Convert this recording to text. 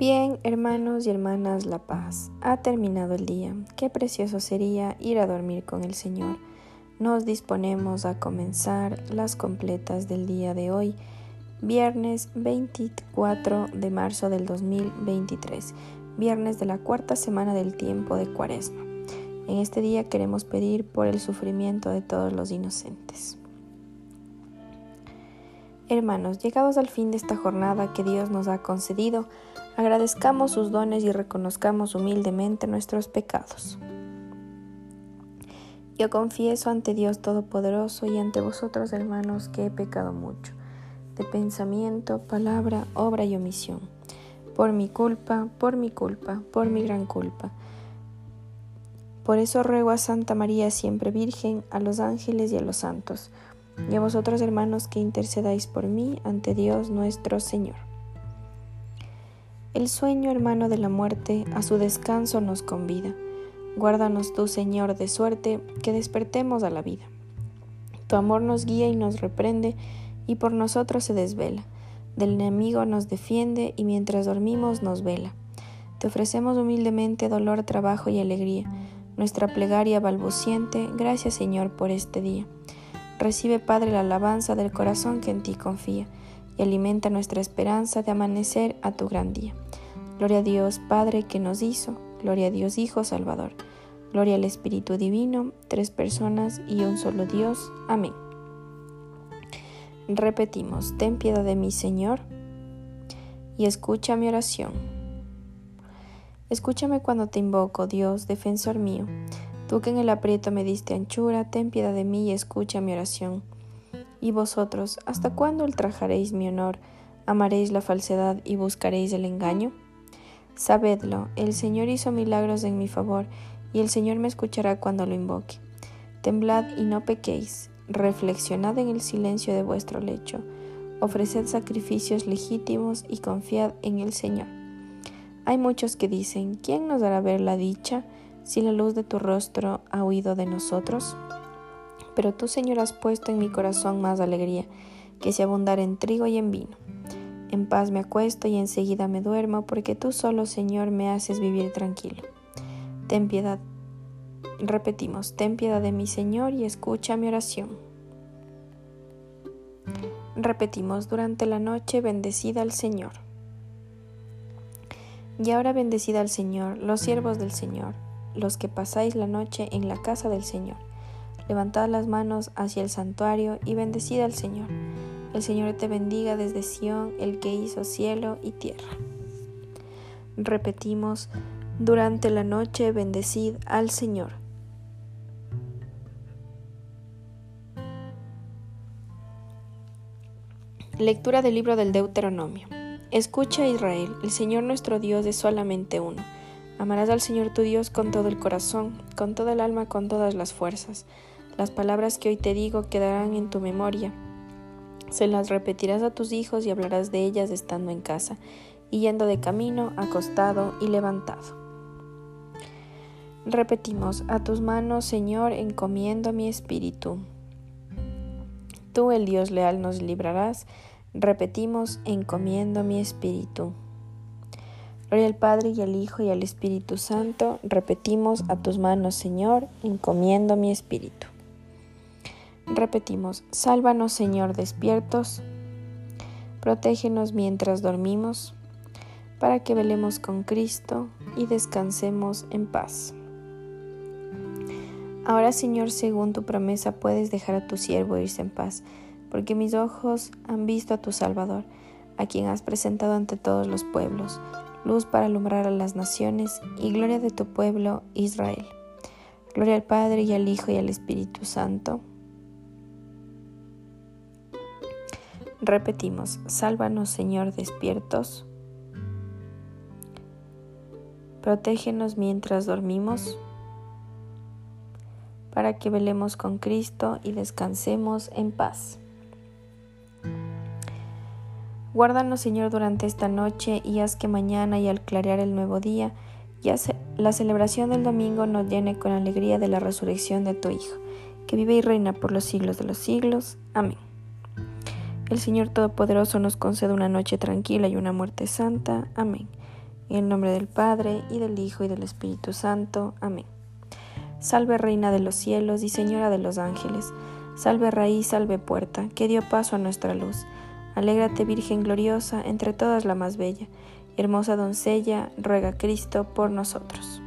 Bien, hermanos y hermanas, la paz. Ha terminado el día. Qué precioso sería ir a dormir con el Señor. Nos disponemos a comenzar las completas del día de hoy, viernes 24 de marzo del 2023, viernes de la cuarta semana del tiempo de Cuaresma. En este día queremos pedir por el sufrimiento de todos los inocentes. Hermanos, llegados al fin de esta jornada que Dios nos ha concedido, agradezcamos sus dones y reconozcamos humildemente nuestros pecados. Yo confieso ante Dios Todopoderoso y ante vosotros, hermanos, que he pecado mucho, de pensamiento, palabra, obra y omisión, por mi culpa, por mi culpa, por mi gran culpa. Por eso ruego a Santa María siempre Virgen, a los ángeles y a los santos, y a vosotros hermanos que intercedáis por mí ante Dios nuestro Señor. El sueño hermano de la muerte a su descanso nos convida. Guárdanos tú, Señor, de suerte que despertemos a la vida. Tu amor nos guía y nos reprende, y por nosotros se desvela. Del enemigo nos defiende, y mientras dormimos nos vela. Te ofrecemos humildemente dolor, trabajo y alegría. Nuestra plegaria balbuciente, gracias Señor por este día. Recibe, Padre, la alabanza del corazón que en ti confía y alimenta nuestra esperanza de amanecer a tu gran día. Gloria a Dios, Padre, que nos hizo. Gloria a Dios, Hijo Salvador. Gloria al Espíritu Divino, tres personas y un solo Dios. Amén. Repetimos, ten piedad de mí, Señor, y escucha mi oración. Escúchame cuando te invoco, Dios, defensor mío. Tú que en el aprieto me diste anchura, ten piedad de mí y escucha mi oración. Y vosotros, ¿hasta cuándo ultrajaréis mi honor? ¿Amaréis la falsedad y buscaréis el engaño? Sabedlo, el Señor hizo milagros en mi favor, y el Señor me escuchará cuando lo invoque. Temblad y no pequéis, reflexionad en el silencio de vuestro lecho, ofreced sacrificios legítimos y confiad en el Señor. Hay muchos que dicen, ¿quién nos dará ver la dicha? Si la luz de tu rostro ha huido de nosotros? Pero tú, Señor, has puesto en mi corazón más alegría, que si abundar en trigo y en vino. En paz me acuesto y enseguida me duermo, porque tú solo, Señor, me haces vivir tranquilo. Ten piedad. Repetimos, ten piedad de mi Señor y escucha mi oración. Repetimos, durante la noche bendecida al Señor. Y ahora bendecida al Señor, los siervos del Señor los que pasáis la noche en la casa del Señor. Levantad las manos hacia el santuario y bendecid al Señor. El Señor te bendiga desde Sión, el que hizo cielo y tierra. Repetimos, durante la noche bendecid al Señor. Lectura del libro del Deuteronomio. Escucha Israel, el Señor nuestro Dios es solamente uno. Amarás al Señor tu Dios con todo el corazón, con toda el alma, con todas las fuerzas. Las palabras que hoy te digo quedarán en tu memoria. Se las repetirás a tus hijos y hablarás de ellas estando en casa, y yendo de camino, acostado y levantado. Repetimos, a tus manos, Señor, encomiendo mi espíritu. Tú, el Dios leal, nos librarás. Repetimos, encomiendo mi espíritu. Gloria al Padre y al Hijo y al Espíritu Santo. Repetimos, a tus manos, Señor, encomiendo mi espíritu. Repetimos, sálvanos, Señor, despiertos. Protégenos mientras dormimos, para que velemos con Cristo y descansemos en paz. Ahora, Señor, según tu promesa, puedes dejar a tu siervo irse en paz, porque mis ojos han visto a tu Salvador, a quien has presentado ante todos los pueblos luz para alumbrar a las naciones y gloria de tu pueblo Israel. Gloria al Padre y al Hijo y al Espíritu Santo. Repetimos, sálvanos Señor despiertos. Protégenos mientras dormimos, para que velemos con Cristo y descansemos en paz. Guárdanos, Señor, durante esta noche y haz que mañana y al clarear el nuevo día, ya la celebración del domingo nos llene con alegría de la resurrección de tu Hijo, que vive y reina por los siglos de los siglos. Amén. El Señor Todopoderoso nos concede una noche tranquila y una muerte santa. Amén. En el nombre del Padre, y del Hijo, y del Espíritu Santo. Amén. Salve Reina de los cielos y Señora de los ángeles. Salve raíz, salve puerta, que dio paso a nuestra luz. Alégrate Virgen gloriosa, entre todas la más bella, hermosa doncella, ruega Cristo por nosotros.